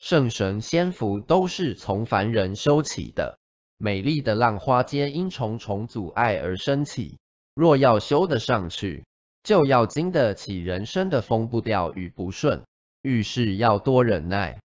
圣神仙符都是从凡人修起的。美丽的浪花皆因重重阻碍而升起。若要修得上去就要经得起人生的风不调与不顺。遇事要多忍耐。